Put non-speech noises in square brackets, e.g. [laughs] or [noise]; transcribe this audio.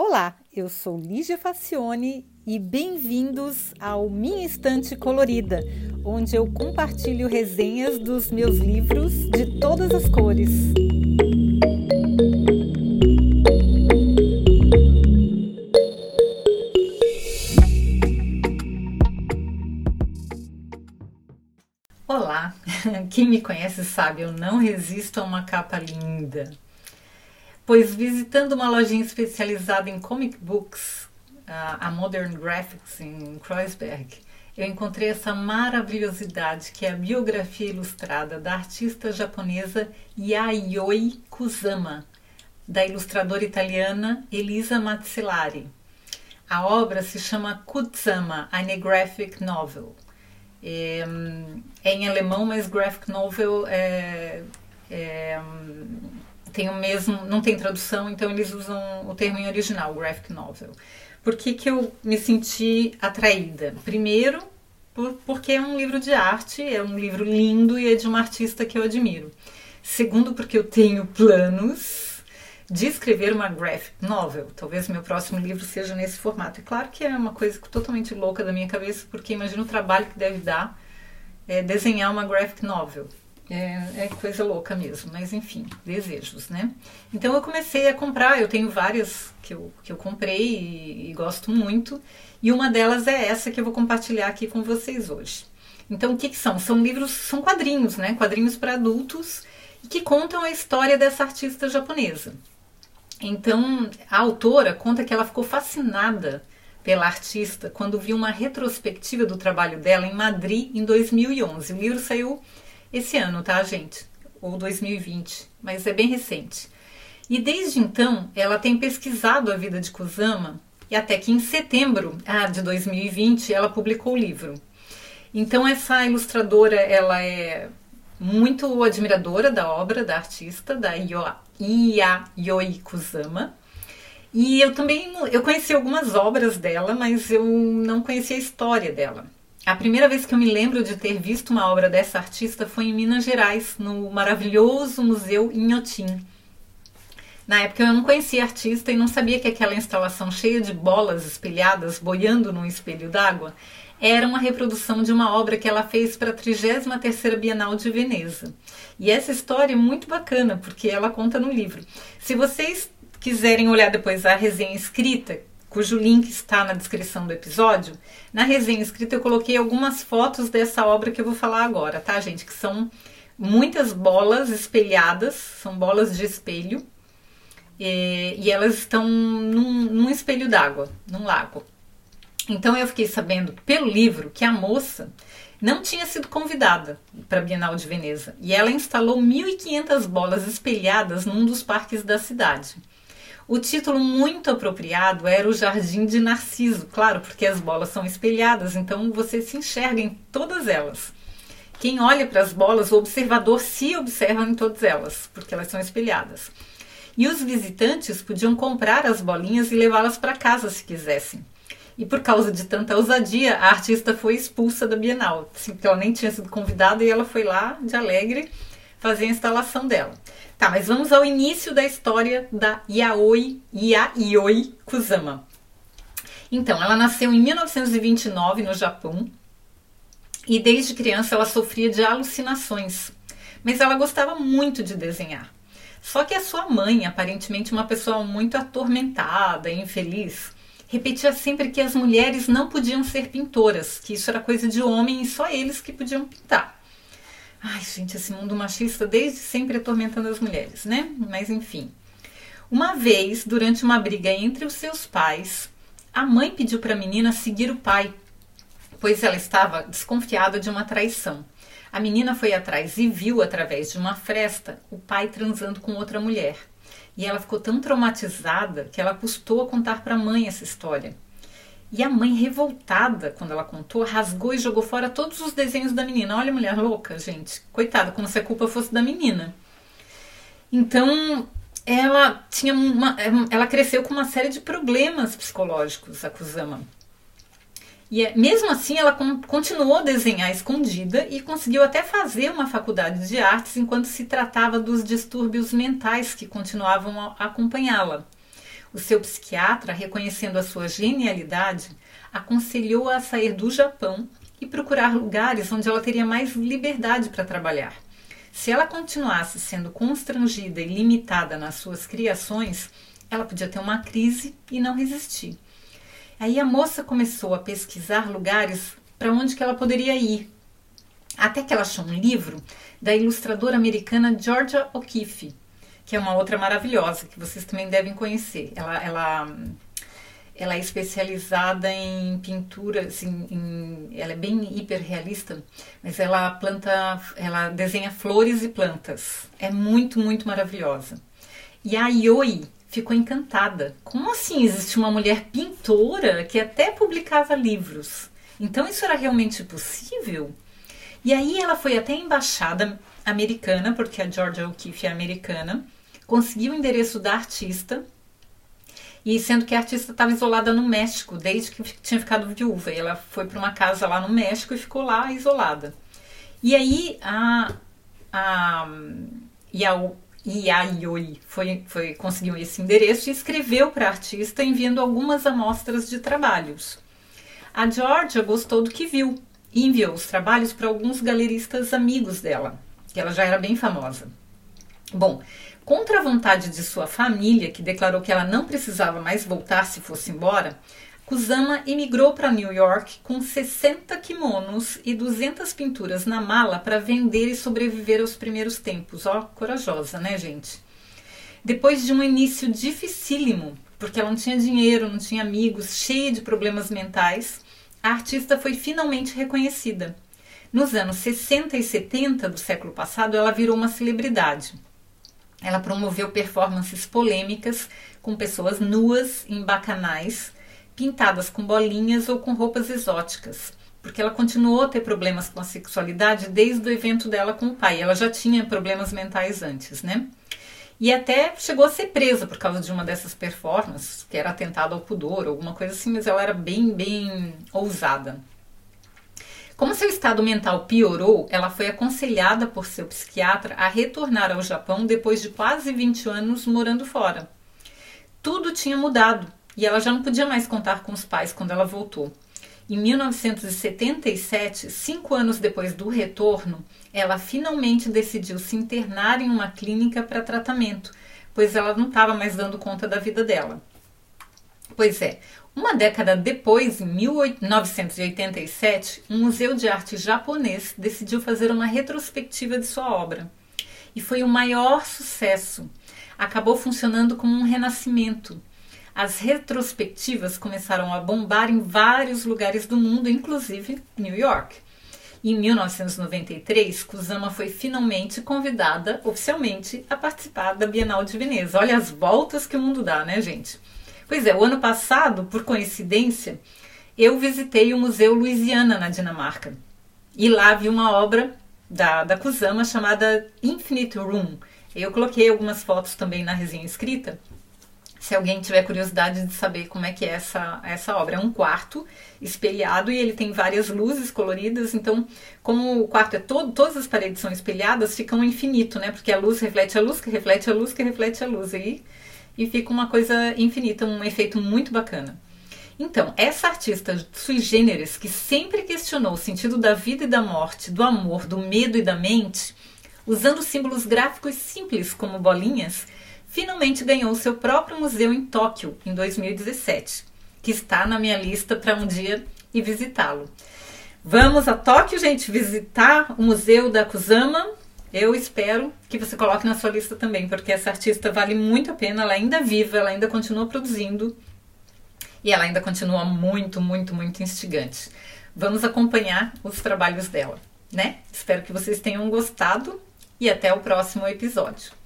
Olá, eu sou Lígia Facione e bem-vindos ao Minha Estante Colorida, onde eu compartilho resenhas dos meus livros de todas as cores. Olá, [laughs] quem me conhece sabe, eu não resisto a uma capa linda pois visitando uma lojinha especializada em comic books, a Modern Graphics em Kreuzberg, eu encontrei essa maravilhosidade que é a biografia ilustrada da artista japonesa Yayoi Kusama, da ilustradora italiana Elisa Mazzillari. A obra se chama Kusama, eine Graphic Novel. É, é, em alemão, mas graphic novel é, é tem o mesmo, não tem tradução, então eles usam o termo em original, graphic novel. Por que, que eu me senti atraída? Primeiro, por, porque é um livro de arte, é um livro lindo e é de uma artista que eu admiro. Segundo, porque eu tenho planos de escrever uma graphic novel. Talvez meu próximo livro seja nesse formato. É claro que é uma coisa totalmente louca da minha cabeça, porque imagino o trabalho que deve dar é, desenhar uma graphic novel. É, é, coisa louca mesmo, mas enfim, desejos, né? Então eu comecei a comprar, eu tenho várias que eu, que eu comprei e, e gosto muito, e uma delas é essa que eu vou compartilhar aqui com vocês hoje. Então o que, que são? São livros, são quadrinhos, né? Quadrinhos para adultos que contam a história dessa artista japonesa. Então a autora conta que ela ficou fascinada pela artista quando viu uma retrospectiva do trabalho dela em Madrid em 2011. O livro saiu esse ano, tá, gente? Ou 2020, mas é bem recente. E desde então, ela tem pesquisado a vida de Kusama e até que em setembro ah, de 2020 ela publicou o livro. Então essa ilustradora, ela é muito admiradora da obra da artista, da Yayoi Kusama. E eu também eu conheci algumas obras dela, mas eu não conhecia a história dela. A primeira vez que eu me lembro de ter visto uma obra dessa artista foi em Minas Gerais, no maravilhoso Museu Inhotim. Na época eu não conhecia a artista e não sabia que aquela instalação cheia de bolas espelhadas boiando num espelho d'água era uma reprodução de uma obra que ela fez para a 33ª Bienal de Veneza. E essa história é muito bacana, porque ela conta no livro. Se vocês quiserem olhar depois a resenha escrita, cujo link está na descrição do episódio, na resenha escrita eu coloquei algumas fotos dessa obra que eu vou falar agora, tá, gente? Que são muitas bolas espelhadas, são bolas de espelho, e, e elas estão num, num espelho d'água, num lago. Então eu fiquei sabendo pelo livro que a moça não tinha sido convidada para a Bienal de Veneza e ela instalou 1.500 bolas espelhadas num dos parques da cidade. O título muito apropriado era O Jardim de Narciso, claro, porque as bolas são espelhadas, então você se enxerga em todas elas. Quem olha para as bolas, o observador se observa em todas elas, porque elas são espelhadas. E os visitantes podiam comprar as bolinhas e levá-las para casa se quisessem. E por causa de tanta ousadia, a artista foi expulsa da Bienal, assim, porque ela nem tinha sido convidada e ela foi lá de alegre fazer a instalação dela. Tá, mas vamos ao início da história da Yaoi, Yayoi Kusama. Então, ela nasceu em 1929 no Japão e desde criança ela sofria de alucinações, mas ela gostava muito de desenhar. Só que a sua mãe, aparentemente uma pessoa muito atormentada e infeliz, repetia sempre que as mulheres não podiam ser pintoras, que isso era coisa de homem e só eles que podiam pintar. Gente, esse mundo machista desde sempre atormentando as mulheres, né? Mas enfim. Uma vez, durante uma briga entre os seus pais, a mãe pediu para a menina seguir o pai, pois ela estava desconfiada de uma traição. A menina foi atrás e viu, através de uma fresta, o pai transando com outra mulher. E ela ficou tão traumatizada que ela custou a contar para a mãe essa história. E a mãe, revoltada quando ela contou, rasgou e jogou fora todos os desenhos da menina. Olha, mulher louca, gente. Coitada, como se a culpa fosse da menina. Então, ela tinha uma, ela cresceu com uma série de problemas psicológicos, a Kusama. E é, mesmo assim, ela continuou a desenhar escondida e conseguiu até fazer uma faculdade de artes enquanto se tratava dos distúrbios mentais que continuavam a acompanhá-la. O seu psiquiatra, reconhecendo a sua genialidade, aconselhou-a a sair do Japão e procurar lugares onde ela teria mais liberdade para trabalhar. Se ela continuasse sendo constrangida e limitada nas suas criações, ela podia ter uma crise e não resistir. Aí a moça começou a pesquisar lugares para onde que ela poderia ir. Até que ela achou um livro da ilustradora americana Georgia O'Keeffe, que é uma outra maravilhosa, que vocês também devem conhecer. Ela, ela ela é especializada em pintura, assim, em, ela é bem hiperrealista, mas ela planta, ela desenha flores e plantas. É muito, muito maravilhosa. E a Yoi ficou encantada. Como assim existe uma mulher pintora que até publicava livros? Então isso era realmente possível? E aí ela foi até a embaixada americana, porque a Georgia O'Keeffe é americana, conseguiu o endereço da artista e sendo que a artista estava isolada no México desde que tinha ficado viúva. E ela foi para uma casa lá no México e ficou lá isolada. E aí a, a, a Yayoi foi, foi, conseguiu esse endereço e escreveu para a artista enviando algumas amostras de trabalhos. A Georgia gostou do que viu e enviou os trabalhos para alguns galeristas amigos dela, que ela já era bem famosa. Bom, Contra a vontade de sua família, que declarou que ela não precisava mais voltar se fosse embora, Kusama emigrou para New York com 60 kimonos e 200 pinturas na mala para vender e sobreviver aos primeiros tempos. Ó, corajosa, né, gente? Depois de um início dificílimo, porque ela não tinha dinheiro, não tinha amigos, cheia de problemas mentais, a artista foi finalmente reconhecida. Nos anos 60 e 70 do século passado, ela virou uma celebridade. Ela promoveu performances polêmicas com pessoas nuas em bacanais, pintadas com bolinhas ou com roupas exóticas, porque ela continuou a ter problemas com a sexualidade desde o evento dela com o pai. Ela já tinha problemas mentais antes, né? E até chegou a ser presa por causa de uma dessas performances, que era atentado ao pudor, alguma coisa assim, mas ela era bem, bem ousada. Como seu estado mental piorou, ela foi aconselhada por seu psiquiatra a retornar ao Japão depois de quase 20 anos morando fora. Tudo tinha mudado e ela já não podia mais contar com os pais quando ela voltou. Em 1977, cinco anos depois do retorno, ela finalmente decidiu se internar em uma clínica para tratamento, pois ela não estava mais dando conta da vida dela. Pois é, uma década depois, em 1987, um museu de arte japonês decidiu fazer uma retrospectiva de sua obra. E foi o maior sucesso. Acabou funcionando como um renascimento. As retrospectivas começaram a bombar em vários lugares do mundo, inclusive New York. Em 1993, Kusama foi finalmente convidada oficialmente a participar da Bienal de Veneza. Olha as voltas que o mundo dá, né, gente? Pois é, o ano passado, por coincidência, eu visitei o Museu Louisiana na Dinamarca. E lá vi uma obra da, da Kusama chamada Infinite Room. Eu coloquei algumas fotos também na resenha escrita. Se alguém tiver curiosidade de saber como é que é essa, essa obra. É um quarto espelhado e ele tem várias luzes coloridas. Então, como o quarto é todo, todas as paredes são espelhadas, fica um infinito, né? Porque a luz reflete a luz, que reflete a luz, que reflete a luz. E e fica uma coisa infinita, um efeito muito bacana. Então, essa artista sui generis, que sempre questionou o sentido da vida e da morte, do amor, do medo e da mente, usando símbolos gráficos simples como bolinhas, finalmente ganhou seu próprio museu em Tóquio em 2017, que está na minha lista para um dia visitá-lo. Vamos a Tóquio, gente, visitar o museu da Kusama eu espero que você coloque na sua lista também, porque essa artista vale muito a pena, ela ainda é viva, ela ainda continua produzindo e ela ainda continua muito, muito, muito instigante. Vamos acompanhar os trabalhos dela, né? Espero que vocês tenham gostado e até o próximo episódio.